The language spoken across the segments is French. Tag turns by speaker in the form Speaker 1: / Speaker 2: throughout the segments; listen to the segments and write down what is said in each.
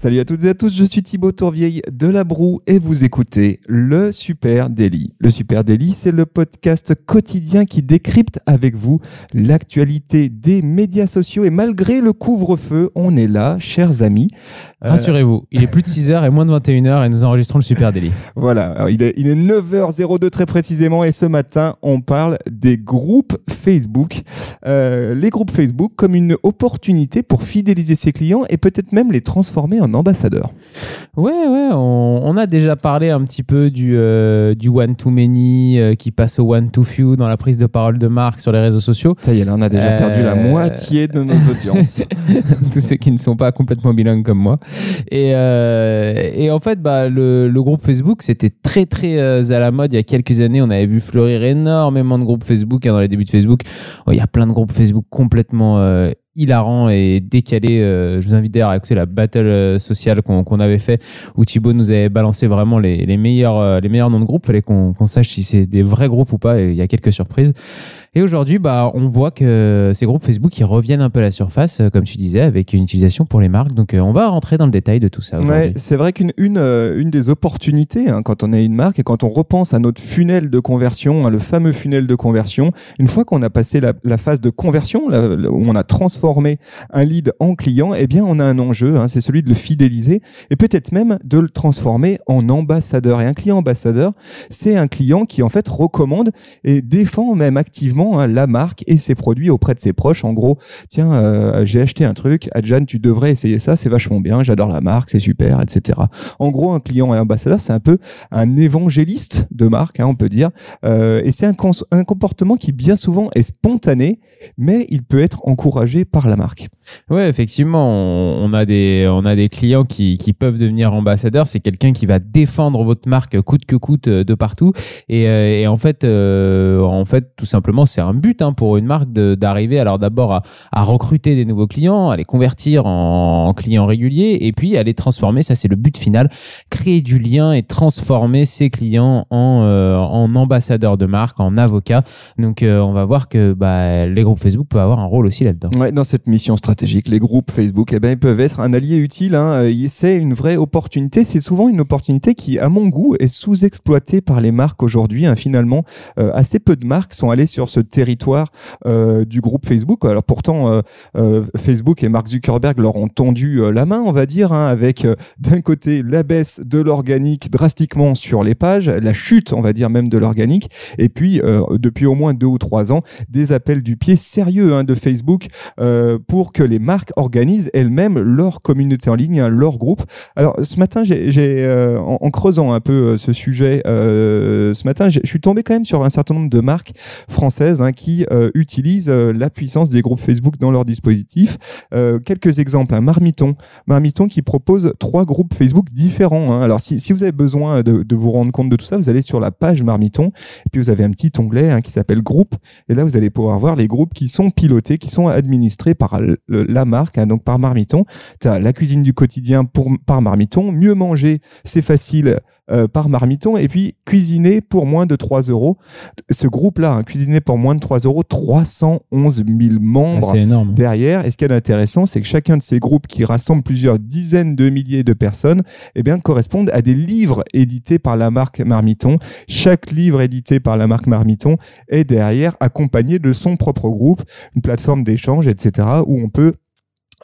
Speaker 1: Salut à toutes et à tous, je suis Thibaut Tourvieille de La Broue et vous écoutez le Super Daily. Le Super Daily, c'est le podcast quotidien qui décrypte avec vous l'actualité des médias sociaux et malgré le couvre-feu, on est là, chers amis.
Speaker 2: Euh, Rassurez-vous, il est plus de 6h et moins de 21h et nous enregistrons le Super Daily.
Speaker 1: Voilà, il est, il est 9h02 très précisément et ce matin, on parle des groupes Facebook. Euh, les groupes Facebook comme une opportunité pour fidéliser ses clients et peut-être même les transformer en ambassadeurs.
Speaker 2: Ouais, ouais, on, on a déjà parlé un petit peu du, euh, du one to many euh, qui passe au one to few dans la prise de parole de marque sur les réseaux sociaux.
Speaker 1: Ça y est, là, on a déjà perdu la
Speaker 2: Euh,
Speaker 1: moitié de nos audiences.
Speaker 2: Tous ceux qui ne sont pas complètement bilingues comme moi. Et, euh, et en fait, bah, le, le groupe Facebook, c'était très très euh, à la mode il y a quelques années. On avait vu fleurir énormément de groupes Facebook hein, dans les débuts de Facebook. Oh, Il y a plein de groupes Facebook complètement euh, hilarants et décalés. Euh, je vous invite d'ailleurs à écouter la battle euh, sociale qu'on avait fait où Thibaut nous avait balancé vraiment les, les meilleurs, euh, les meilleurs noms de groupes. Fallait qu'on qu'on sache si c'est des vrais groupes ou pas. Et il y a quelques surprises. Et aujourd'hui, bah, on voit que ces groupes Facebook ils reviennent un peu à la surface, euh, comme tu disais, avec une utilisation pour les marques. Donc, euh, on va rentrer dans le détail de tout ça
Speaker 1: Ouais, c'est vrai qu'une une, euh, des opportunités hein, quand on est une marque et quand on repense à notre funnel de conversion, hein, le fameux funnel de conversion, une fois qu'on a passé la, phase de conversion, où on a transformé un lead en client, eh bien on a un enjeu, hein, c'est celui de le fidéliser et peut-être même de le transformer en ambassadeur. Et un client ambassadeur, c'est un client qui en fait recommande et défend même activement hein, la marque et ses produits auprès de ses proches. En gros, tiens, euh, j'ai acheté un truc, Adjan, tu devrais essayer ça, c'est vachement bien, j'adore la marque, c'est super, etc. En gros, un client et ambassadeur, c'est un peu un évangéliste de marque, hein, on peut dire, Euh, et c'est un, un comportement qui bien souvent est spontané, mais il peut être encouragé par la marque.
Speaker 2: Ouais, effectivement, on, a des, on a des clients qui, qui peuvent devenir ambassadeurs. C'est quelqu'un qui va défendre votre marque coûte que coûte euh, de partout. Et, en fait, en fait, tout simplement, c'est un but hein, pour une marque d'arriver alors d'abord à, recruter des nouveaux clients, à les convertir en, en clients réguliers, et puis à les transformer. Ça, c'est le but final créer du lien et transformer ses clients en, euh, en ambassadeurs de marque, en avocats. Donc, euh, on va voir que bah, les groupes Facebook peuvent avoir un rôle aussi là-dedans.
Speaker 1: Ouais, dans cette mission stratégique, les groupes Facebook eh ben, ils peuvent être un allié utile. Hein. Euh, C'est une vraie opportunité. C'est souvent une opportunité qui, à mon goût, est sous-exploitée par les marques aujourd'hui. hein. Finalement, assez peu de marques sont allées sur ce territoire euh, du groupe Facebook. Alors pourtant, euh, euh, Facebook et Mark Zuckerberg leur ont tendu la main, on va dire, hein, avec d'un côté la baisse de l'organique drastiquement sur les pages, la chute, on va dire même de l'organique, et puis depuis au moins deux ou trois ans, des appels du pied sérieux hein, de Facebook pour que les marques organisent elles-mêmes leur communauté en ligne, hein, leur groupe. Alors ce matin, j'ai, en, en creusant un peu ce sujet, ce matin, je suis tombé quand même sur un certain nombre de marques françaises hein, qui euh, utilisent euh, la puissance des groupes Facebook dans leur dispositif. Euh, quelques exemples, hein, Marmiton, Marmiton qui propose trois groupes Facebook différents. hein. Alors si, vous avez besoin de, vous rendre compte de tout ça, vous allez sur la page Marmiton, et puis vous avez un petit onglet qui s'appelle Groupe, et là vous allez pouvoir voir les groupes qui sont pilotés, qui sont administrés par la marque, donc par Marmiton. Tu as la cuisine du quotidien pour, par Marmiton, mieux manger, c'est facile euh, par Marmiton, et puis cuisiner pour moins de 3 euros. Ce groupe-là, hein, cuisiner pour moins de 3 euros, 311 000
Speaker 2: Ah,
Speaker 1: membres
Speaker 2: c'est énorme.
Speaker 1: derrière. Et ce qui est intéressant, c'est que chacun de ces groupes qui rassemblent plusieurs dizaines de milliers de personnes, eh bien, correspondent à des livres édités par la marque Marmiton. Chaque livre édité par la marque Marmiton est derrière accompagné de son propre groupe, une plateforme d'échange, etc., où on peut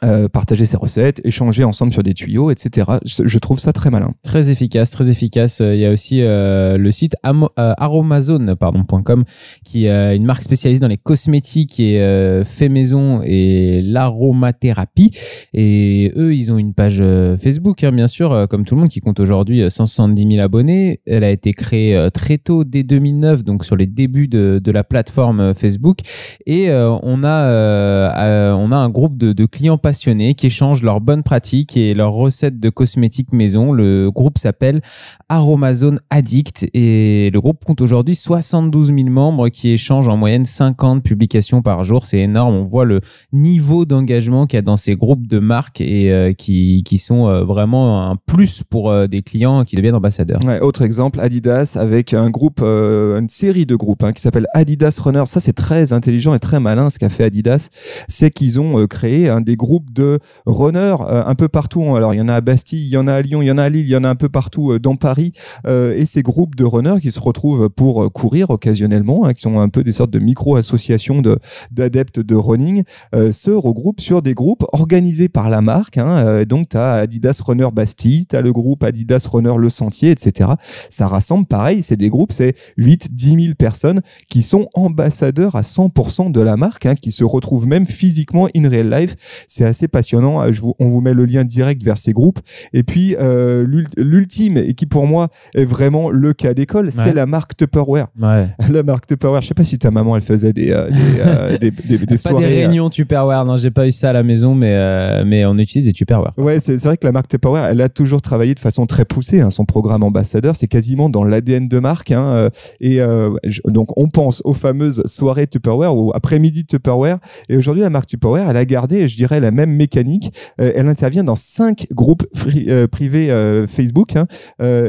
Speaker 1: euh, partager ses recettes, échanger ensemble sur des tuyaux, etc. Je, trouve ça très malin.
Speaker 2: Très efficace, très efficace. Euh, Il y a aussi euh, le site amo- euh, aromazone, pardon, .com, qui est une marque spécialisée dans les cosmétiques et fait maison et l'aromathérapie. Et eux, ils ont une page Facebook, hein, bien sûr, comme tout le monde, qui compte aujourd'hui euh, 170 000 abonnés. Elle a été créée très tôt, dès 2009, donc sur les débuts de, la plateforme Facebook. Et on, a, on a un groupe de, de clients passionnés qui échangent leurs bonnes pratiques et leurs recettes de cosmétiques maison. Le groupe s'appelle Aromazone Addict et le groupe compte aujourd'hui 72 000 membres qui échangent en moyenne 50 publications par jour. C'est énorme. On voit le niveau d'engagement qu'il y a dans ces groupes de marques et euh, qui, sont euh, vraiment un plus pour euh, des clients qui deviennent ambassadeurs.
Speaker 1: Autre exemple, Adidas avec un groupe, une série de groupes hein, qui s'appelle Adidas Runner. Ça, c'est très intelligent et très malin ce qu'a fait Adidas. C'est qu'ils ont créé des groupes de runners euh, un peu partout. Alors, il y en a à Bastille, il y en a à Lyon, il y en a à Lille, il y en a un peu partout euh, dans Paris. Euh, et ces groupes de runners qui se retrouvent pour courir occasionnellement, hein, qui sont un peu des sortes de micro-associations de- d'adeptes de running, euh, se regroupent sur des groupes organisés par la marque. Hein. Donc, tu as Adidas Runner Bastille, tu as le groupe Adidas Runner Le Sentier, etc. Ça rassemble, pareil, c'est des groupes, c'est 8, 10 000 personnes qui sont ambassadeurs à 100% de la marque, hein, qui se retrouvent même physiquement in real life. C'est assez passionnant. Euh, Je vous, on vous met le lien direct vers ces groupes. Et puis, euh, l'ult- l'ultime, et qui pour moi est vraiment le cas d'école, c'est la marque Tupperware.
Speaker 2: Ouais.
Speaker 1: La marque Tupperware, je sais pas si ta maman, elle faisait des, euh, des, euh, des, des- des
Speaker 2: pas
Speaker 1: soirées.
Speaker 2: des
Speaker 1: euh,
Speaker 2: réunions Tupperware, non, j'ai pas eu ça à la maison, mais, euh, mais on utilise des Tupperware.
Speaker 1: Ouais, c'est vrai que la marque Tupperware, elle a toujours travaillé de façon très poussée. hein. Son programme ambassadeur, c'est quasiment dans l'ADN de marque. hein, euh, et euh, je- donc, on pense aux fameuses soirées Tupperware ou après-midi Tupperware. Et aujourd'hui, la marque Tupperware, elle a gardé, je dirais, la même mécanique. Euh, elle intervient dans cinq groupes euh, privés euh, Facebook. hein,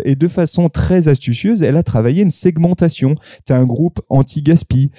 Speaker 1: et de façon très astucieuse, elle a travaillé une segmentation. Tu as un groupe anti-gaspi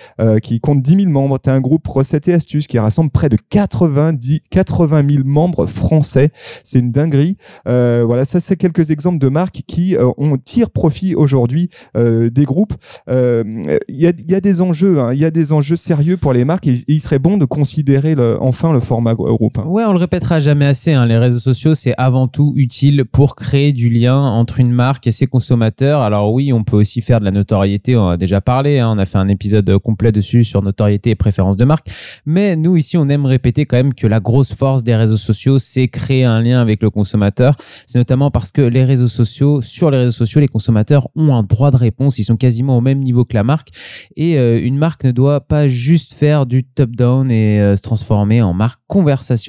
Speaker 1: qui compte 10 000 membres. Tu as un groupe recettes et astuces qui rassemble près de 90, 80 000 membres français. C'est une dinguerie. Voilà, ça c'est quelques exemples de marques qui euh, tirent profit aujourd'hui des groupes. Il y, a, des enjeux, hein, il y a des enjeux sérieux pour les marques et, il serait bon de considérer enfin le format groupe. Hein.
Speaker 2: Ouais, on le répétera jamais assez. hein. Les réseaux sociaux, c'est avant tout utile pour créer du lien entre une marque et ses consommateurs. Alors oui, on peut aussi faire de la notoriété. On a déjà parlé. hein. On a fait un épisode complet dessus sur notoriété et préférence de marque. Mais nous ici, on aime répéter quand même que la grosse force des réseaux sociaux, c'est créer un lien avec le consommateur. C'est notamment parce que les réseaux sociaux, sur les réseaux sociaux, les consommateurs ont un droit de réponse. Ils sont quasiment au même niveau que la marque. Et euh, une marque ne doit pas juste faire du top-down et euh, se transformer en marque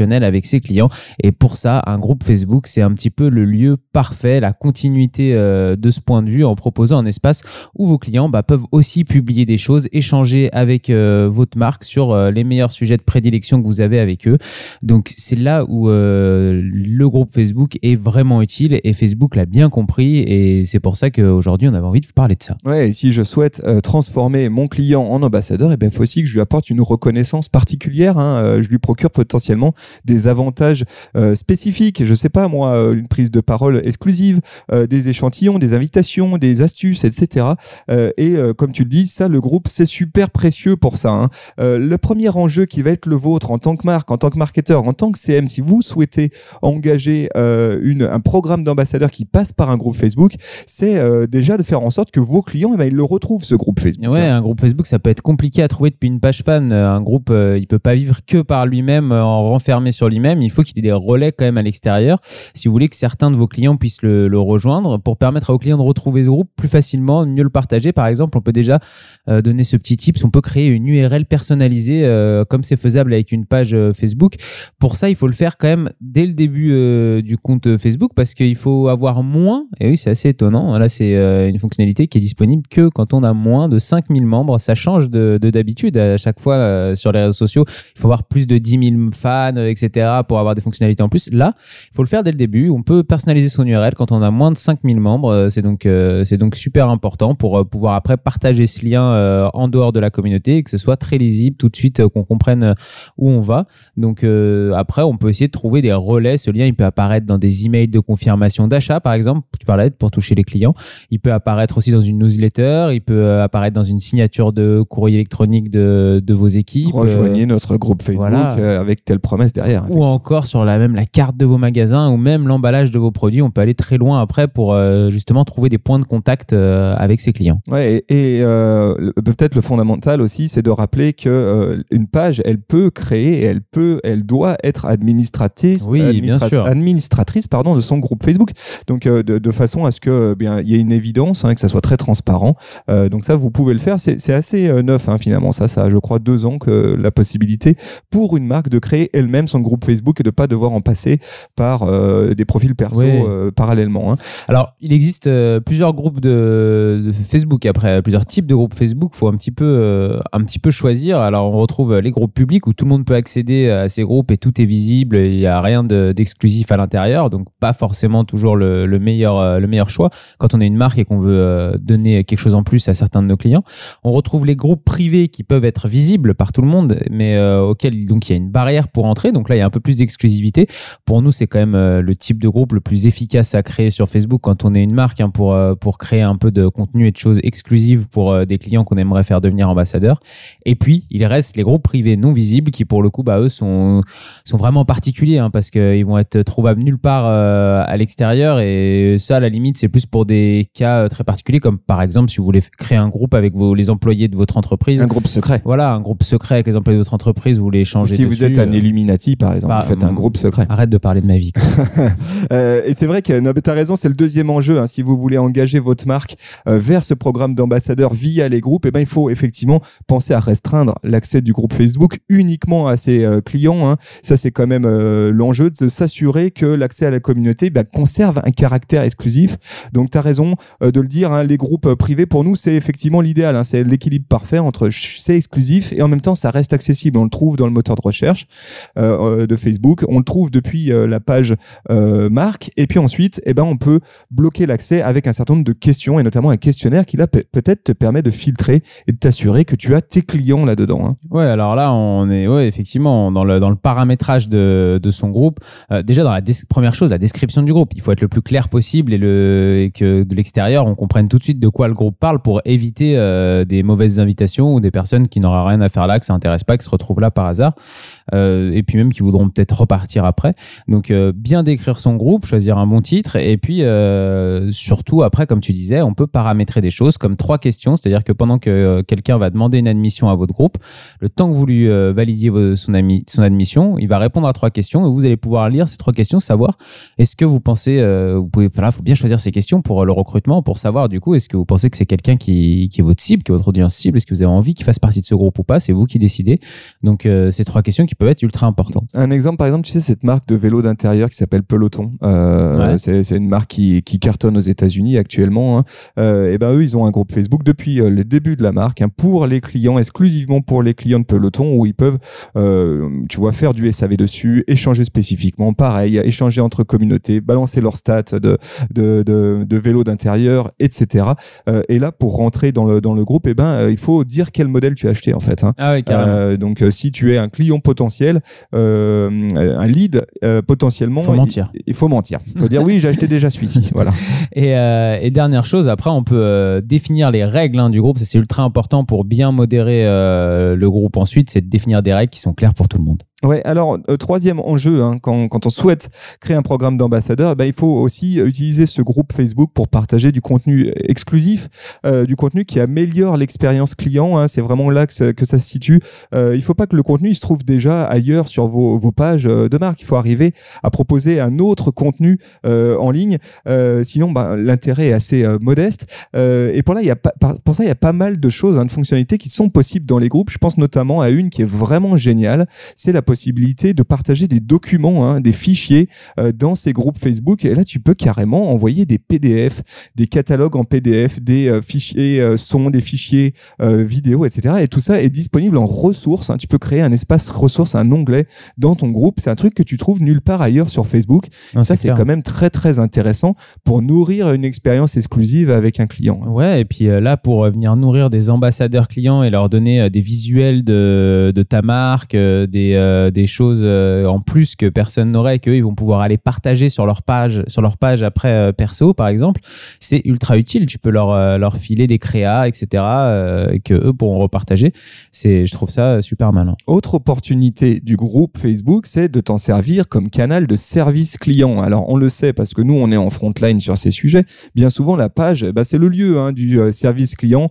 Speaker 2: avec ses clients. Et pour ça, un groupe Facebook, c'est un petit peu le lieu parfait, la continuité euh, de ce point de vue en proposant un espace où vos clients bah, peuvent aussi publier des choses, échanger avec euh, votre marque sur euh, les meilleurs sujets de prédilection que vous avez avec eux. Donc c'est là où le groupe Facebook est vraiment utile et Facebook l'a bien compris et c'est pour ça qu'aujourd'hui on avait envie de vous parler de ça.
Speaker 1: Ouais, et si je souhaite transformer mon client en ambassadeur, il ben, faut aussi que je lui apporte une reconnaissance particulière. hein. Je lui procure potentiellement des avantages euh, spécifiques. Je sais pas, moi, euh, une prise de parole exclusive, euh, des échantillons, des invitations, des astuces, etc. Et comme tu le dis, ça, le groupe, c'est super précieux pour ça. hein. Le premier enjeu qui va être le vôtre en tant que marque, en tant que marketeur, en tant que CM, si vous souhaitez engager un programme d'ambassadeur qui passe par un groupe Facebook, c'est déjà de faire en sorte que vos clients, eh ben, ils le retrouvent, ce groupe Facebook.
Speaker 2: Ouais, un groupe Facebook, ça peut être compliqué à trouver depuis une page fan. Un groupe, il peut pas vivre que par lui-même, en renfermé sur lui-même. Il faut qu'il ait des relais quand même à l'extérieur. Si vous voulez que certains de vos clients puissent le, rejoindre, pour permettre à vos clients de retrouver ce groupe plus facilement, mieux le partager, par exemple, on peut déjà euh, donner ce petit tips. On peut créer une URL personnalisée, euh, comme c'est faisable avec une page euh, Facebook. Pour ça, il faut le faire quand même dès le début du compte Facebook, parce qu'il faut avoir moins. Et oui, c'est assez étonnant. Là, c'est une fonctionnalité qui est disponible que quand on a moins de 5000 membres. Ça change de de d'habitude. À chaque fois, sur les réseaux sociaux, il faut avoir plus de 10 000 fans, etc., pour avoir des fonctionnalités en plus. Là, il faut le faire dès le début. On peut personnaliser son URL quand on a moins de 5000 membres. Euh, C'est donc, euh, c'est donc super important pour euh, pouvoir après partager ce lien euh, en dehors de la communauté et que ce soit très lisible tout de suite, qu'on comprenne où on va. Donc euh, après, on peut essayer de trouver des relais. Ce lien, il peut apparaître dans des emails de confirmation d'achat, par exemple. Tu parlais pour toucher les clients. Il peut apparaître aussi dans une newsletter. Il peut apparaître dans une signature de courrier électronique de, de vos équipes.
Speaker 1: Rejoignez notre groupe Facebook
Speaker 2: voilà.
Speaker 1: avec telle promesse derrière.
Speaker 2: ou encore sur la même la carte de vos magasins ou même l'emballage de vos produits. On peut aller très loin après pour euh, justement trouver des points de contact euh, avec ses clients.
Speaker 1: Ouais, et, et, euh, peut-être le fondamental aussi, c'est de rappeler que une page, elle peut créer, elle peut, elle doit être administratrice,
Speaker 2: Oui, bien sûr.
Speaker 1: administratrice, pardon, de son groupe Facebook. Donc de, de façon à ce que bien il y ait une évidence, hein, que ça soit très transparent. Donc ça, vous pouvez le faire. C'est assez neuf hein, finalement. Ça, ça, a, je crois, deux ans que la possibilité pour une marque de créer elle-même même son groupe Facebook et de pas devoir en passer par euh, des profils perso
Speaker 2: Oui.
Speaker 1: euh, parallèlement. hein.
Speaker 2: Alors, il existe euh, plusieurs groupes de, de Facebook. Après, plusieurs types de groupes Facebook. faut un petit peu, un petit peu choisir. Alors, on retrouve les groupes publics où tout le monde peut accéder à ces groupes et tout est visible. Il n'y a rien de- d'exclusif à l'intérieur. Donc, pas forcément toujours le, le meilleur, le meilleur choix quand on est une marque et qu'on veut donner quelque chose en plus à certains de nos clients. On retrouve les groupes privés qui peuvent être visibles par tout le monde, mais auxquels donc il y a une barrière pour entrer. Donc là, il y a un peu plus d'exclusivité. Pour nous, c'est quand même euh, le type de groupe le plus efficace à créer sur Facebook quand on est une marque hein, pour, euh, pour créer un peu de contenu et de choses exclusives pour euh, des clients qu'on aimerait faire devenir ambassadeurs. Et puis, il reste les groupes privés non visibles qui, pour le coup, bah, eux, sont, sont vraiment particuliers hein, parce qu'ils vont être trouvables nulle part euh, à l'extérieur. Et ça, à la limite, c'est plus pour des cas très particuliers, comme par exemple si vous voulez créer un groupe avec vos, les employés de votre entreprise.
Speaker 1: Un groupe secret.
Speaker 2: Voilà, un groupe secret avec les employés de votre entreprise, vous voulez
Speaker 1: Ou
Speaker 2: échanger
Speaker 1: si vous êtes un
Speaker 2: euh,
Speaker 1: Illuminati, par exemple,
Speaker 2: bah,
Speaker 1: vous faites un
Speaker 2: hum,
Speaker 1: groupe secret.
Speaker 2: Arrête de parler de ma vie.
Speaker 1: Euh, et c'est vrai que non, t'as raison, c'est le deuxième enjeu. hein. Si vous voulez engager votre marque euh, vers ce programme d'ambassadeur via les groupes, eh ben il faut effectivement penser à restreindre l'accès du groupe Facebook uniquement à ses euh, clients. hein. Ça c'est quand même l'enjeu de s'assurer que l'accès à la communauté bah, conserve un caractère exclusif. Donc t'as raison euh, de le dire. hein, les groupes privés pour nous c'est effectivement l'idéal. hein. C'est l'équilibre parfait entre c'est exclusif et en même temps ça reste accessible. On le trouve dans le moteur de recherche euh, euh, de Facebook. On le trouve depuis euh, la page euh, marque. Et puis ensuite, eh ben, on peut bloquer l'accès avec un certain nombre de questions et notamment un questionnaire qui là peut- peut-être te permet de filtrer et de t'assurer que tu as tes clients là-dedans. hein.
Speaker 2: Ouais, alors là, on est ouais, effectivement dans le, dans le paramétrage de, de son groupe. Euh, déjà, dans la première chose, la description du groupe. Il faut être le plus clair possible et, le, que de l'extérieur, on comprenne tout de suite de quoi le groupe parle pour éviter euh, des mauvaises invitations ou des personnes qui n'auraient rien à faire là, que ça intéresse pas, qui se retrouvent là par hasard. Euh, et puis qui voudront peut-être repartir après. Donc, euh, bien décrire son groupe, choisir un bon titre. Et puis, euh, surtout, après, comme tu disais, on peut paramétrer des choses comme trois questions. C'est-à-dire que pendant que euh, quelqu'un va demander une admission à votre groupe, le temps que vous lui validiez son, admission, il va répondre à trois questions et vous allez pouvoir lire ces trois questions, savoir est-ce que vous pensez, vous pouvez, voilà, faut bien choisir ces questions pour le recrutement, pour savoir du coup, est-ce que vous pensez que c'est quelqu'un qui, est votre cible, qui est votre audience cible, est-ce que vous avez envie qu'il fasse partie de ce groupe ou pas, c'est vous qui décidez. Donc, ces trois questions qui peuvent être ultra importantes.
Speaker 1: Un exemple, par exemple, tu sais, cette marque de vélo d'intérieur qui s'appelle Peloton. Euh,
Speaker 2: Ouais.
Speaker 1: c'est, une marque qui, qui cartonne aux États-Unis actuellement. Hein. Euh, et ben eux, ils ont un groupe Facebook depuis euh, le début de la marque hein, pour les clients, exclusivement pour les clients de Peloton, où ils peuvent, euh, tu vois, faire du SAV dessus, échanger spécifiquement, pareil, échanger entre communautés, balancer leurs stats de, de, de, de vélo d'intérieur, etc. Euh, et là, pour rentrer dans le, dans le groupe, et ben, euh, il faut dire quel modèle tu as acheté en fait. Hein.
Speaker 2: Ah oui.
Speaker 1: Euh, donc, euh, si tu es un client potentiel, un lead, euh, potentiellement,
Speaker 2: Faut mentir.
Speaker 1: Il, il faut mentir. Il faut dire oui, j'ai acheté déjà celui-ci. Voilà.
Speaker 2: Et, euh, et dernière chose, après, on peut euh, définir les règles hein, du groupe. C'est ultra important pour bien modérer euh, le groupe ensuite. C'est de définir des règles qui sont claires pour tout le monde.
Speaker 1: Ouais, alors euh, troisième enjeu, hein, quand, quand on souhaite créer un programme d'ambassadeur, ben, il faut aussi utiliser ce groupe Facebook pour partager du contenu exclusif, euh, du contenu qui améliore l'expérience client. Hein, c'est vraiment là que, ça- se situe. Euh, il faut pas que le contenu il se trouve déjà ailleurs sur vos, vos pages euh, de marque. Il faut arriver à proposer un autre contenu euh, en ligne. Euh, sinon, ben, l'intérêt est assez modeste. Et pour là, y a pour ça, il y a pas mal de choses, hein, de fonctionnalités qui sont possibles dans les groupes. Je pense notamment à une qui est vraiment géniale. C'est la possibilité de partager des documents, hein, des fichiers euh, dans ces groupes Facebook. Et là, tu peux carrément envoyer des PDF, des catalogues en PDF, des euh, fichiers euh, son, des fichiers euh, vidéo, etc. Et tout ça est disponible en ressources. hein. Tu peux créer un espace ressources, un onglet dans ton groupe. C'est un truc que tu trouves nulle part ailleurs sur Facebook.
Speaker 2: Non,
Speaker 1: ça, c'est quand même très, très intéressant pour nourrir une expérience exclusive avec un client. hein.
Speaker 2: Ouais, et puis euh, là, pour euh, venir nourrir des ambassadeurs clients et leur donner euh, des visuels de, de ta marque, euh, des, euh, des choses euh, en plus que personne n'aurait, qu'eux, ils vont pouvoir aller partager sur leur page, sur leur page après euh, perso, par exemple, c'est ultra utile. Tu peux leur, leur filer des créas, etc., que eux pourront repartager. C'est, je trouve ça super malin.
Speaker 1: Autre opportunité du groupe Facebook, c'est de t'en servir comme canal de service client. Alors, on le sait parce que nous, on est en frontline sur ces sujets. Bien souvent, la page, bah, c'est le lieu hein, du service client.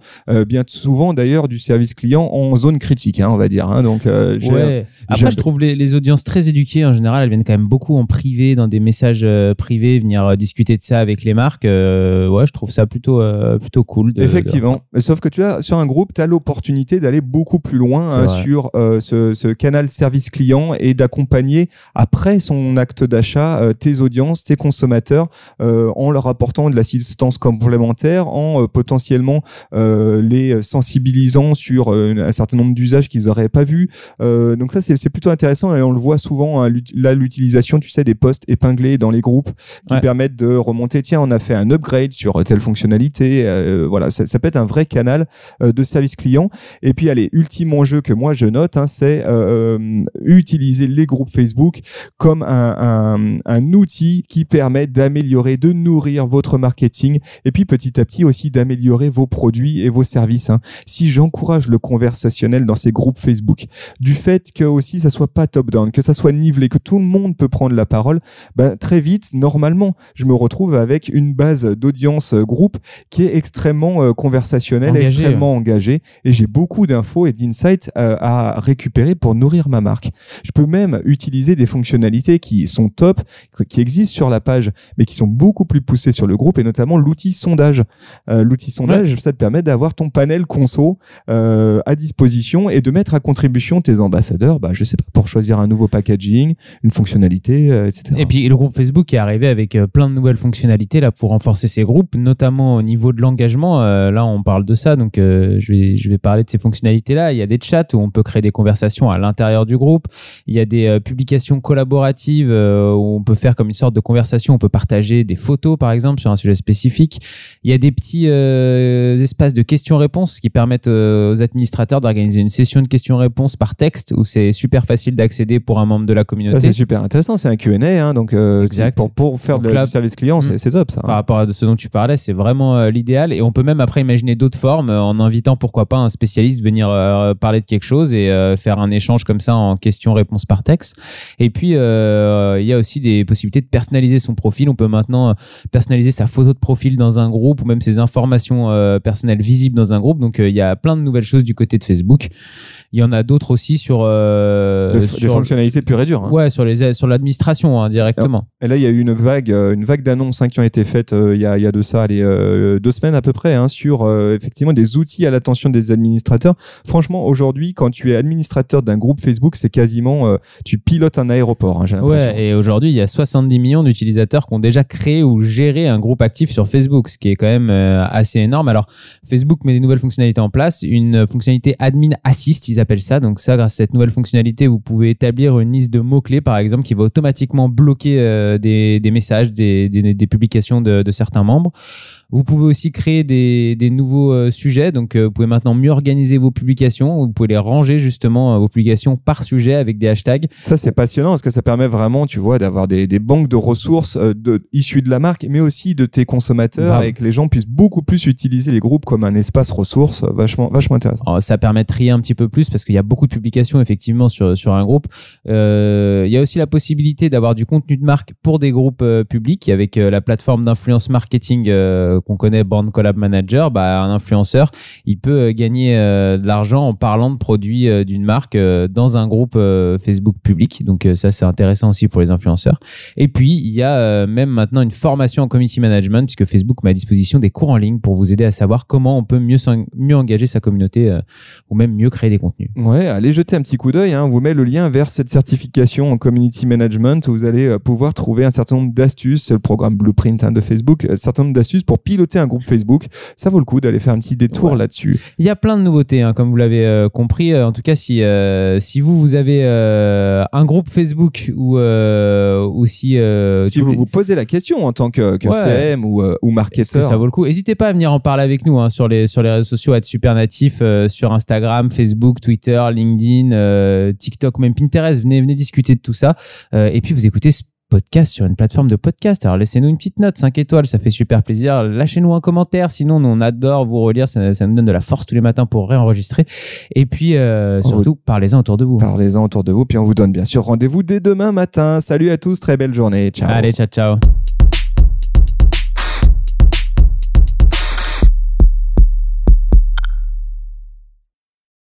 Speaker 1: Bien souvent, d'ailleurs, du service client en zone critique, hein, on va dire. hein. Donc, j'ai-
Speaker 2: Ouais.
Speaker 1: j'ai
Speaker 2: Après, je trouve les, les audiences très éduquées en général. Elles viennent quand même beaucoup en privé, dans des messages euh, privés, venir euh, discuter de ça avec les marques. Euh, ouais, je trouve ça plutôt plutôt cool. De,
Speaker 1: Effectivement. Mais sauf que tu as sur un groupe, tu as l'opportunité d'aller beaucoup plus loin hein, sur ce, ce canal service client et d'accompagner après son acte d'achat tes audiences, tes consommateurs en leur apportant de l'assistance complémentaire, en potentiellement les sensibilisant sur un certain nombre d'usages qu'ils n'auraient pas vus. Donc ça, c'est c'est plutôt intéressant et on le voit souvent, hein, là, l'utilisation, tu sais, des posts épinglés dans les groupes qui
Speaker 2: Ouais.
Speaker 1: permettent de remonter, tiens, on a fait un upgrade sur telle fonctionnalité. euh, voilà, ça, ça peut être un vrai canal euh, de service client. Et puis, allez, ultime enjeu que moi je note, hein, c'est euh, euh, utiliser les groupes Facebook comme un, un, un outil qui permet d'améliorer, de nourrir votre marketing et puis petit à petit aussi d'améliorer vos produits et vos services. hein. Si j'encourage le conversationnel dans ces groupes Facebook, du fait que aussi ça soit pas top-down, que ça soit nivelé, que tout le monde peut prendre la parole, ben, très vite, normalement, je me retrouve avec une base d'audience euh, groupe qui est extrêmement euh, conversationnelle,
Speaker 2: Engagée,
Speaker 1: extrêmement engagée, et j'ai beaucoup d'infos et d'insights euh, à récupérer pour nourrir ma marque. Je peux même utiliser des fonctionnalités qui sont top, qui existent sur la page, mais qui sont beaucoup plus poussées sur le groupe, et notamment l'outil sondage. Euh, l'outil sondage, ça te permet d'avoir ton panel conso à disposition et de mettre à contribution tes ambassadeurs, bah, je sais pour choisir un nouveau packaging, une fonctionnalité, euh, etc.
Speaker 2: Et puis le groupe Facebook est arrivé avec euh, plein de nouvelles fonctionnalités là pour renforcer ses groupes, notamment au niveau de l'engagement. Euh, là, on parle de ça, donc je vais je vais parler de ces fonctionnalités là. Il y a des chats où on peut créer des conversations à l'intérieur du groupe. Il y a des publications collaboratives où on peut faire comme une sorte de conversation. On peut partager des photos par exemple sur un sujet spécifique. Il y a des petits espaces de questions-réponses qui permettent aux administrateurs d'organiser une session de questions-réponses par texte où c'est super facile d'accéder pour un membre de la
Speaker 1: Ça,
Speaker 2: communauté.
Speaker 1: c'est super intéressant. C'est un Q&A, hein, donc euh,
Speaker 2: Exact.
Speaker 1: pour, pour faire
Speaker 2: Donc
Speaker 1: de-
Speaker 2: là-
Speaker 1: du service client, c'est
Speaker 2: Mm.
Speaker 1: c'est top ça.
Speaker 2: par rapport à ce dont tu parlais, c'est vraiment euh, l'idéal. Et on peut même après imaginer d'autres formes euh, en invitant pourquoi pas un spécialiste venir parler de quelque chose et faire un échange comme ça en questions-réponses par texte. Et puis il y a aussi des possibilités de personnaliser son profil. On peut maintenant personnaliser sa photo de profil dans un groupe ou même ses informations euh, personnelles visibles dans un groupe. Donc euh, il y a plein de nouvelles choses du côté de Facebook. Il y en a d'autres aussi sur euh,
Speaker 1: de
Speaker 2: sur
Speaker 1: fonctionnalités pures et dures. hein.
Speaker 2: ouais sur les sur l'administration hein, directement.
Speaker 1: Et là, il y a eu une vague, euh, une vague d'annonces hein, qui ont été faites euh, il y, a, il y a de ça, euh, deux semaines à peu près, sur euh, effectivement des outils à l'attention des administrateurs. Franchement, aujourd'hui, quand tu es administrateur d'un groupe Facebook, c'est quasiment, euh, tu pilotes un aéroport. j'ai l'impression.
Speaker 2: Ouais, et aujourd'hui, il y a 70 millions d'utilisateurs qui ont déjà créé ou géré un groupe actif sur Facebook, ce qui est quand même euh, assez énorme. Alors, Facebook met des nouvelles fonctionnalités en place, une fonctionnalité Admin Assist, ils appellent ça. Donc ça, grâce à cette nouvelle fonctionnalité, vous pouvez établir une liste de mots-clés, par exemple, qui va automatiquement bloquer euh, des, messages, des, publications de certains membres. Vous pouvez aussi créer des, des nouveaux euh, sujets. Donc, euh, vous pouvez maintenant mieux organiser vos publications. Vous pouvez les ranger justement, euh, vos publications par sujet avec des hashtags.
Speaker 1: Ça, c'est passionnant parce que ça permet vraiment, tu vois, d'avoir des, des banques de ressources de, issues de la marque, mais aussi de tes consommateurs et que les gens puissent beaucoup plus utiliser les groupes comme un espace ressources. Vachement, vachement intéressant.
Speaker 2: Alors, ça permet de trier un petit peu plus parce qu'il y a beaucoup de publications effectivement sur, sur un groupe. Il y a aussi la possibilité d'avoir du contenu de marque pour des groupes publics avec la plateforme d'influence marketing qu'on connaît, Brand Collab Manager. Bah, un influenceur, il peut euh, gagner euh, de l'argent en parlant de produits euh, d'une marque dans un groupe Facebook public. Donc ça, c'est intéressant aussi pour les influenceurs. Et puis, il y a même maintenant une formation en community management puisque Facebook met à disposition des cours en ligne pour vous aider à savoir comment on peut mieux, mieux engager sa communauté ou même mieux créer des contenus.
Speaker 1: Ouais, allez jeter un petit coup d'œil. Hein. On vous met le lien vers cette certification en community management. Vous allez pouvoir trouver un certain nombre d'astuces. C'est le programme Blueprint hein, de Facebook. Un certain nombre d'astuces pour piloter un groupe Facebook. Ça vaut le coup d'aller faire un petit détour
Speaker 2: Ouais.
Speaker 1: là-dessus.
Speaker 2: Il y a plein de nouveautés, hein, comme vous l'avez euh, compris. Euh, En tout cas, si, euh, si vous, vous avez euh, un groupe Facebook ou, ou si,
Speaker 1: Si vous vous posez la question en tant que, que
Speaker 2: Ouais.
Speaker 1: CM ou, ou
Speaker 2: que
Speaker 1: marketeur,
Speaker 2: ça vaut le coup? N'hésitez pas à venir en parler avec nous hein, sur, les, sur les réseaux sociaux, à être super natif sur Instagram, Facebook, Twitter, LinkedIn, TikTok, même Pinterest. Venez, venez discuter de tout ça. Et puis vous écoutez podcast sur une plateforme de podcast. Alors laissez-nous une petite note, 5 étoiles, ça fait super plaisir. Lâchez-nous un commentaire, sinon nous, on adore vous relire, ça, ça nous donne de la force tous les matins pour réenregistrer. Et puis euh, surtout, parlez-en autour de vous.
Speaker 1: parlez-en autour de vous. Puis on vous donne bien sûr rendez-vous dès demain matin. Salut à tous, très belle journée. Ciao.
Speaker 2: Allez, ciao, ciao.